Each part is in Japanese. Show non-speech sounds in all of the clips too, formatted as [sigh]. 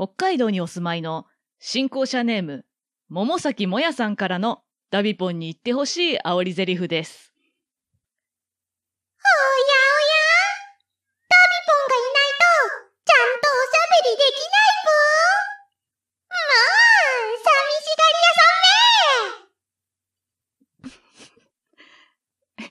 北海道にお住まいの新校舎ネーム、桃崎もやさんからのダビポンに言ってほしい煽りゼリフです。おやおやダビポンがいないと、ちゃんとおしゃべりできないぽまあ、寂しがり屋さん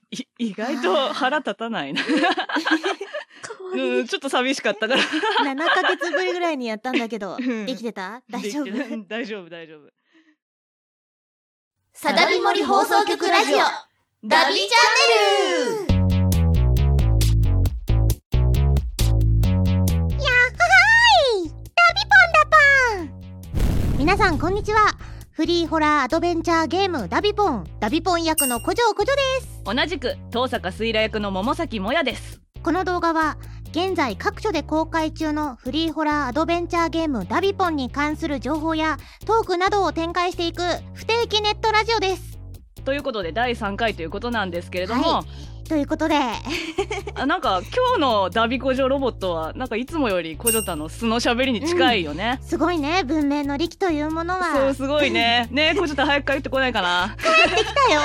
め [laughs] い [laughs] 意外と腹立たないな。うん、ちょっと寂しかったから。7ヶ月ぶりぐらいにやったんだけど [laughs] うん。できてた？大丈夫？大丈夫、大丈夫。サダビモリ放送局ラジオ。ダビチャンネル。やっはーい！ダビポンだぽん皆さんこんにちは。フリーホラーアドベンチャーゲームダビポン。ダビポン役の古城古城です。同じく、東坂すいら役の桃崎もやです。この動画は現在各所で公開中のフリーホラーアドベンチャーゲームダビポンに関する情報やトークなどを展開していく不定期ネットラジオです。ということで、第3回ということなんですけれども、はということで。[laughs] あなんか今日のダビコジョロボットは、なんかいつもよりコジョタの素の喋りに近いよね。すごいね。文明の利器というものは。そう、すごいね。ねコジョタ早く帰ってこないかな。だよ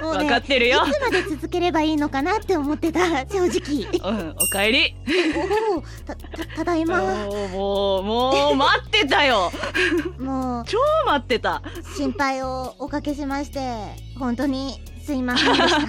もうねわかってるよ。いつまで続ければいいのかなって思ってた正直うん、おかえり。おおたたただいまもう、もう、待ってたよ。もう超待ってた。心配をおかけしまして本当にすいませんでした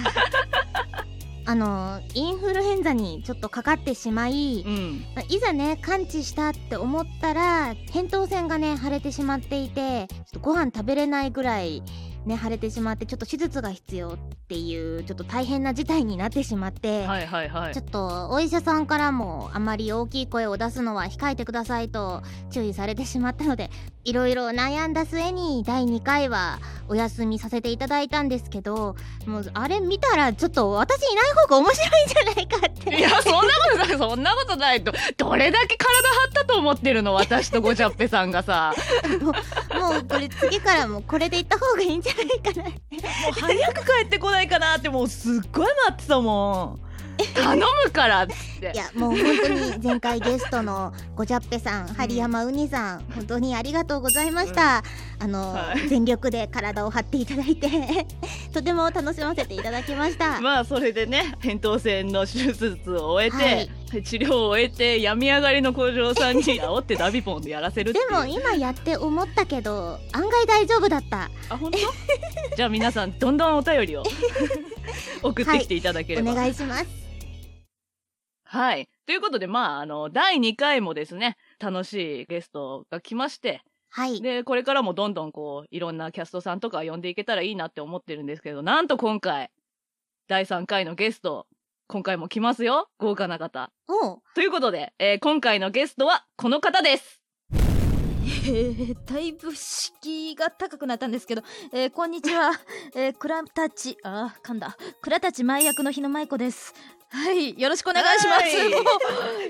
あのインフルエンザにちょっとかかってしまい、うん。まあいざね完治したって思ったら扁桃腺がね腫れてしまっていてちょっとご飯食べれないぐらいね腫れてしまってちょっと手術が必要っていうちょっと大変な事態になってしまって、はいはいはいちょ。っとお医者さんからもあまり大きい声を出すのは控えてくださいと注意されてしまったのでいろいろ悩んだ末に第2回はお休みさせていただいたんですけどもうあれ見たらちょっと私いない方が面白いんじゃないかっていや、そんなことない、そんなことないと。どれだけ体張ったと思ってるの私とゴチャッペさんがさ。[laughs] もうこれ次からもこれで行った方がいいんじゃないかなもう早く帰ってこないかなってもうすっごい待ってたもん。頼むからっつって。い。やもう本当に前回ゲストのごじゃっぺさん針山うにさん本当にありがとうございました、あの、はい。全力で体を張っていただいて [laughs] とても楽しませていただきました、まあそれでね扁桃腺の手術を終えて、はい。治療を終えて病み上がりの工場さんに煽ってダビポンでやらせるでも今やって思ったけど案外大丈夫だった。あ本当？じゃあ皆さんどんどんお便りを [laughs] 送ってきていただけれおば願いしますはい。ということで、まあ、あの、第2回もですね、楽しいゲストが来まして、はいで、これからもどんどんこう、いろんなキャストさんとか呼んでいけたらいいなって思ってるんですけど、なんと今回、第3回のゲスト、今回も来ますよ。豪華な方。ということで、えー今回のゲストはこの方です。えー、だいぶ敷居が高くなったんですけど、えー、こんにちは、[laughs] えー、倉たち、あー、噛んだ。倉たち前役の日野舞子です。はい、よろしくお願いします。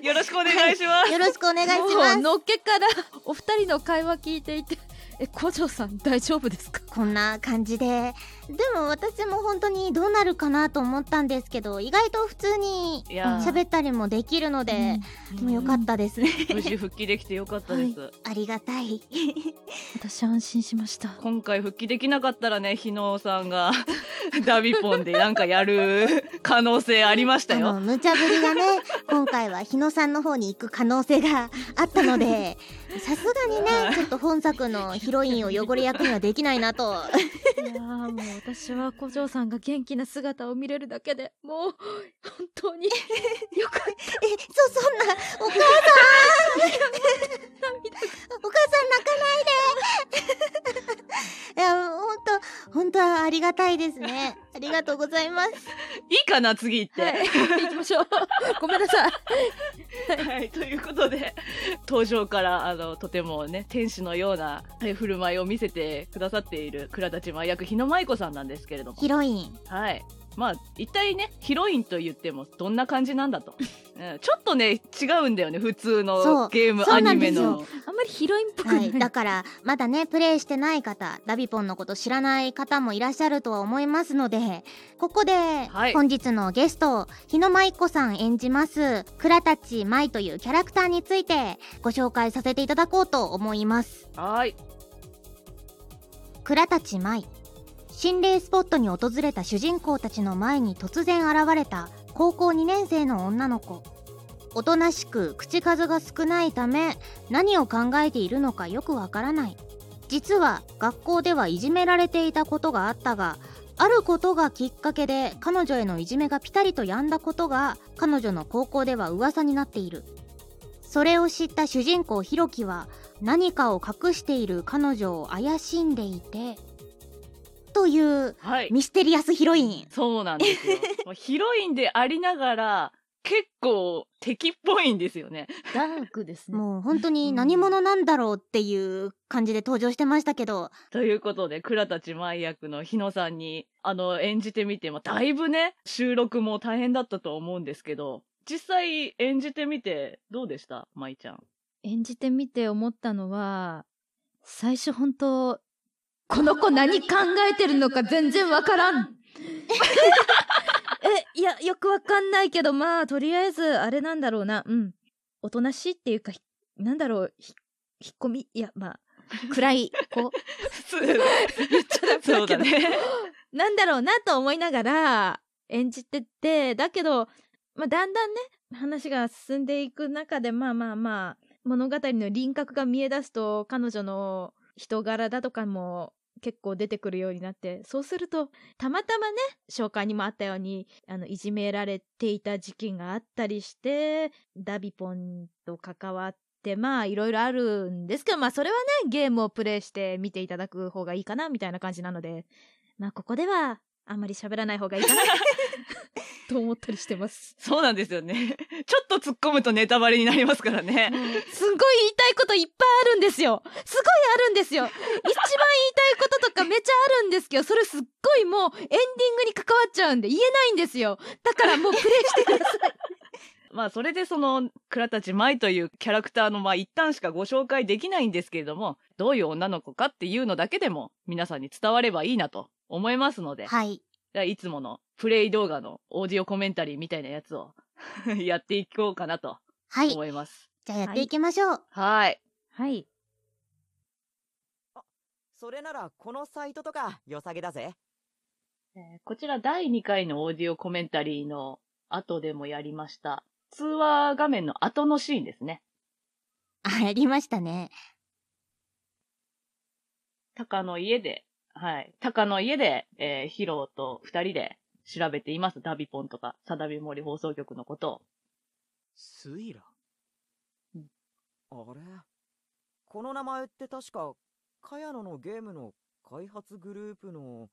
よろしくお願いします。よろしくお願いしますのっけからお二人の会話聞いていて、え、古城さん大丈夫ですか？こんな感じで。でも私も本当にどうなるかなと思ったんですけど意外と普通にいやー。喋ったりもできるので、もうよかったです。ね無事復帰できてよかったです。ありがたい。[laughs] 私安心しました。今回復帰できなかったらね、日野さんが [laughs] ダビポンでなんかやる [laughs] 可能性ありましたよ。無茶ぶりがね今回は日野さんの方に行く可能性があったのでさすがにはい。ねちょっと本作のヒロインを汚れ役にはできないなと。いやーもう私は古城さんが元気な姿を見れるだけでもう本当によかった。えそそんなお母さん。お母さん泣かないで。[laughs] いや本当本当はありがたいですね。ありがとうございますかな、次行って。はい、行きましょう。[laughs] ごめんなさい。はい、ということで、登場から、あの、とてもね、天使のようなえ振る舞いを見せてくださっている、倉田千真役、日野舞子さんなんですけれども。ヒロインはい。まあ一体ねヒロインと言ってもどんな感じなんだと、うん、ちょっとね違うんだよね普通のゲームそうアニメなんですよ。の。あんまりヒロインっぽくな、はい。い、だからまだねプレイしてない方ダビポンのこと知らない方もいらっしゃるとは思いますのでここではい。本日のゲスト、日野舞子さん演じます倉たち舞というキャラクターについてご紹介させていただこうと思います。はい。倉たち舞。心霊スポットに訪れた主人公たちの前に突然現れた高校2年生の女の子。おとなしく口数が少ないため何を考えているのかよくわからない。実は学校ではいじめられていたことがあったがあることがきっかけで彼女へのいじめがピタリと止んだことが彼女の高校では噂になっている。それを知った主人公ひろきは何かを隠している彼女を怪しんでいてというはいミステリアスヒロイン。そうなんですよ。[laughs] ヒロインでありながら結構敵っぽいんですよね。ダークですね。もう本当に何者なんだろうっていう感じで登場してましたけど。ということで倉たち舞役の日野さんにあの演じてみてもだいぶね収録も大変だったと思うんですけど実際演じてみてどうでした？舞ちゃん。演じてみて思ったのは最初本当この子何考えてるのか全然わからん。[laughs] えいやよくわかんないけどまあとりあえずあれなんだろうな。うん。おとなしいっていうかひなんだろう。ひ引っ込み？いやまあ [laughs] 暗い子？そうだね。[laughs] なんだろうなと思いながら演じてて、だけど、まあ、だんだんね、話が進んでいく中で、まあまあまあ、物語の輪郭が見え出すと、彼女の人柄だとかも結構出てくるようになって、そうすると、たまたまね、紹介にもあったように、あの、いじめられていた時期があったりして、ダビポンと関わって、まあ、いろいろあるんですけど、まあ、それはね、ゲームをプレイして見ていただく方がいいかな、みたいな感じなので、まあ、ここでは、あんまり喋らない方がいいかな、[laughs] と思ったりしてます。そうなんですよね [laughs] ちょっと突っ込むとネタバレになりますからねすんごい言いたいこといっぱいあるんですよ。すごいあるんですよ。一番言いたいこととかめちゃあるんですけど、それすっごいもうエンディングに関わっちゃうんで言えないんですよ。だからもうプレイしてください。[laughs] まあそれでその倉たち舞というキャラクターのまあ一旦しかご紹介できないんですけれどもどういう女の子かっていうのだけでも皆さんに伝わればいいなと思いますので、はいいつものプレイ動画のオーディオコメンタリーみたいなやつを [laughs] やっていこうかなとはい思います。じゃあやっていきましょう、はい。はい。それならこのサイトとか良さげだぜ。えーこちら第2回のオーディオコメンタリーの後でもやりました。通話画面の後のシーンですね。あやりましたねタカの家で、はい。タカの家で、えーヒロと二人で調べています。ダビポンとか、サダビモリ放送局のことを。スイラ？うんあれ？この名前って確か、カヤノのゲームの開発グループの。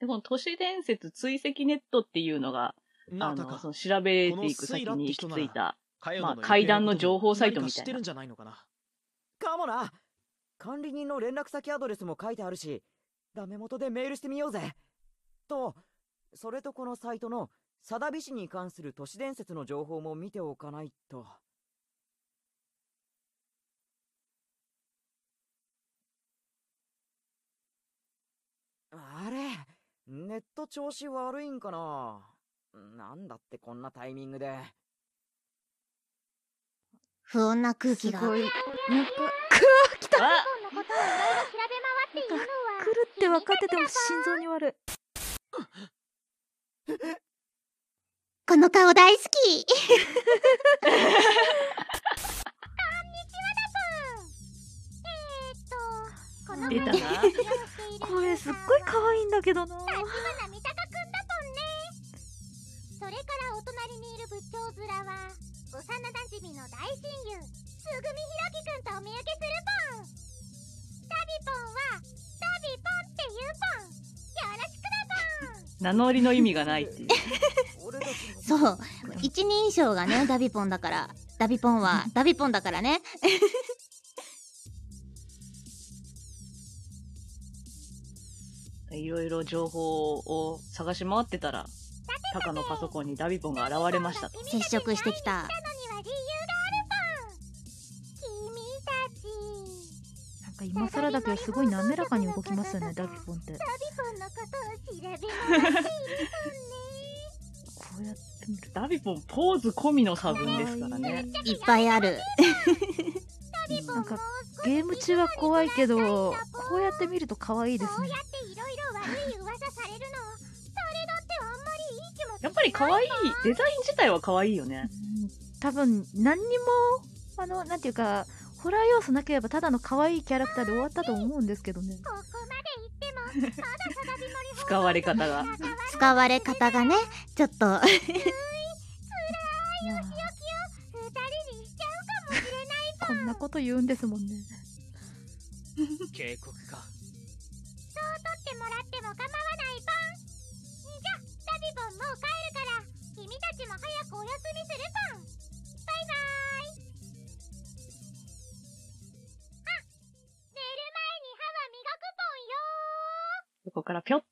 で、この都市伝説追跡ネットっていうのが、なあ、のそ、の調べていく先に行き着いた、まあ階段の情報サイトみたいな。かもな管理人の連絡先アドレスも書いてあるし、ダメ元でメールしてみようぜ。と、それとこのサイトの、サダビ市に関する都市伝説の情報も見ておかないと。あれネット調子悪いんかな？なんだってこんなタイミングで。不穏な空気がすごい。来た。来るって分かってても心臓に悪い。この顔大好き。こ [laughs] の出たな声すっごい可愛いんだけどな。立花三鷹くんだぽんね。それからお隣にいる仏頂面は幼馴染の名乗りの意味がないっていう。[laughs] そう一人称がね [laughs] ダビポンだからダビポンは [laughs] ダビポンだからねいろいろ情報を探し回ってたら、タカのパソコンにダビポンが現れましたと。接触してきた。か今更だけどすごい滑らかに動きますよねダビポンってこダビポンのことを調べ回しているうやって見るダビポンポーズ込みの差分ですからね。いっぱいある。なんかゲーム中は怖いけどこうやって見ると可愛いですねやっていろいろ悪い噂されるの誰だってあんまりいい気持ちやっぱり可愛い、デザイン自体は可愛いよね。うん多分何にもあのなんていうかホラー要素なければただの可愛いキャラクターで終わったと思うんですけどねここまで言っても使われ方が。使われ方がね、ちょっと、まあ二人にしちゃうかもしれないこんなこと言うんですもんね警告かこからぴょっ。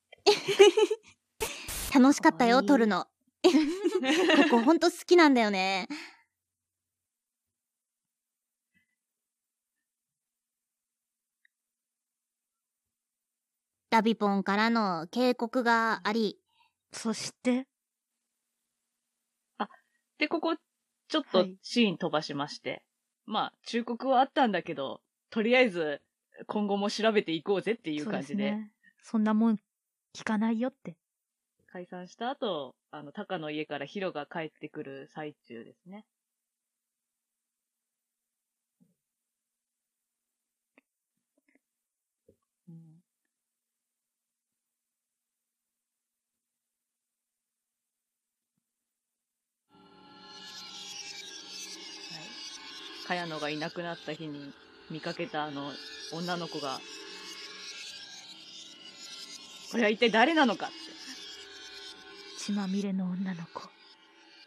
楽しかったよ、撮るの。ここほんと好きなんだよね。ダビポンからの警告があり、そして？で、ここ、ちょっとはいシーン飛ばしまして。まあ、忠告はあったんだけど、とりあえず、今後も調べていこうぜっていう感じで、そうすね、そんなもん聞かないよって解散した後、あの、タカの家からヒロが帰ってくる最中ですね。うんはい。茅野がいなくなった日に見かけたあの女の子が、これは一体誰なのかって。血まみれの女の子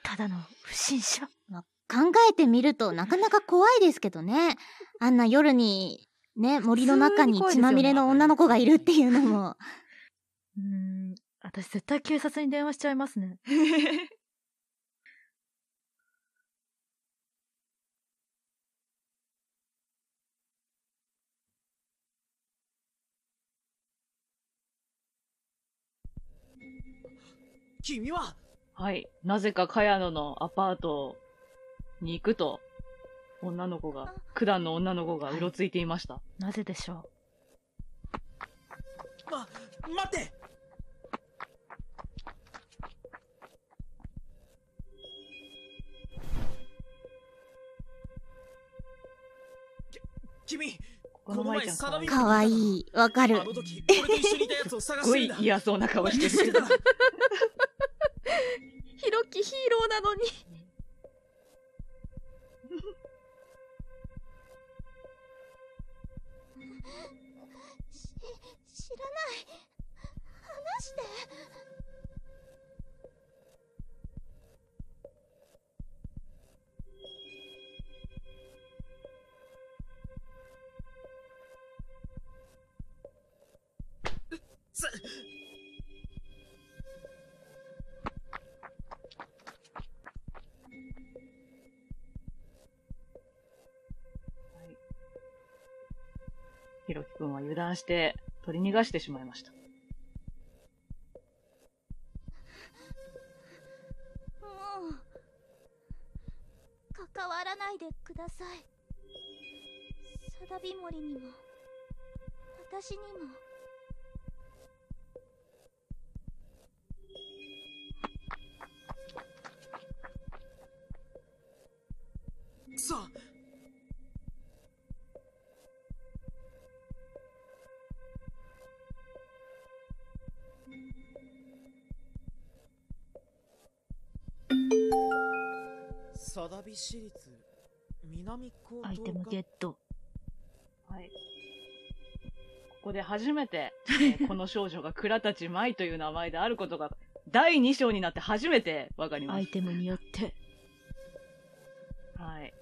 ただの不審者まあ考えてみるとなかなか怖いですけどね。あんな夜に、ね、森の中に血まみれの女の子がいるっていうのも。うーん私絶対警察に電話しちゃいますね [laughs] 君ははい。なぜか茅野のアパートに行くと、女の子が、九段の女の子がうろついていました。なぜでしょま待ってき君この舞ちゃん可愛い。すかわいい。わかるあ。の時俺と一緒にいたやつを探しごいてるんだ嫌そうな顔してる。[laughs] ヒロキヒーローなのに。ひろきくんは油断して取り逃がしてしまいました。もう関わらないでください貞び森にも私にも市立南高等アイテムゲットはい。ここで初めて、えー [laughs] この少女が倉たち舞という名前であることが、第2章になって初めてわかりましアイテムによってた。はい。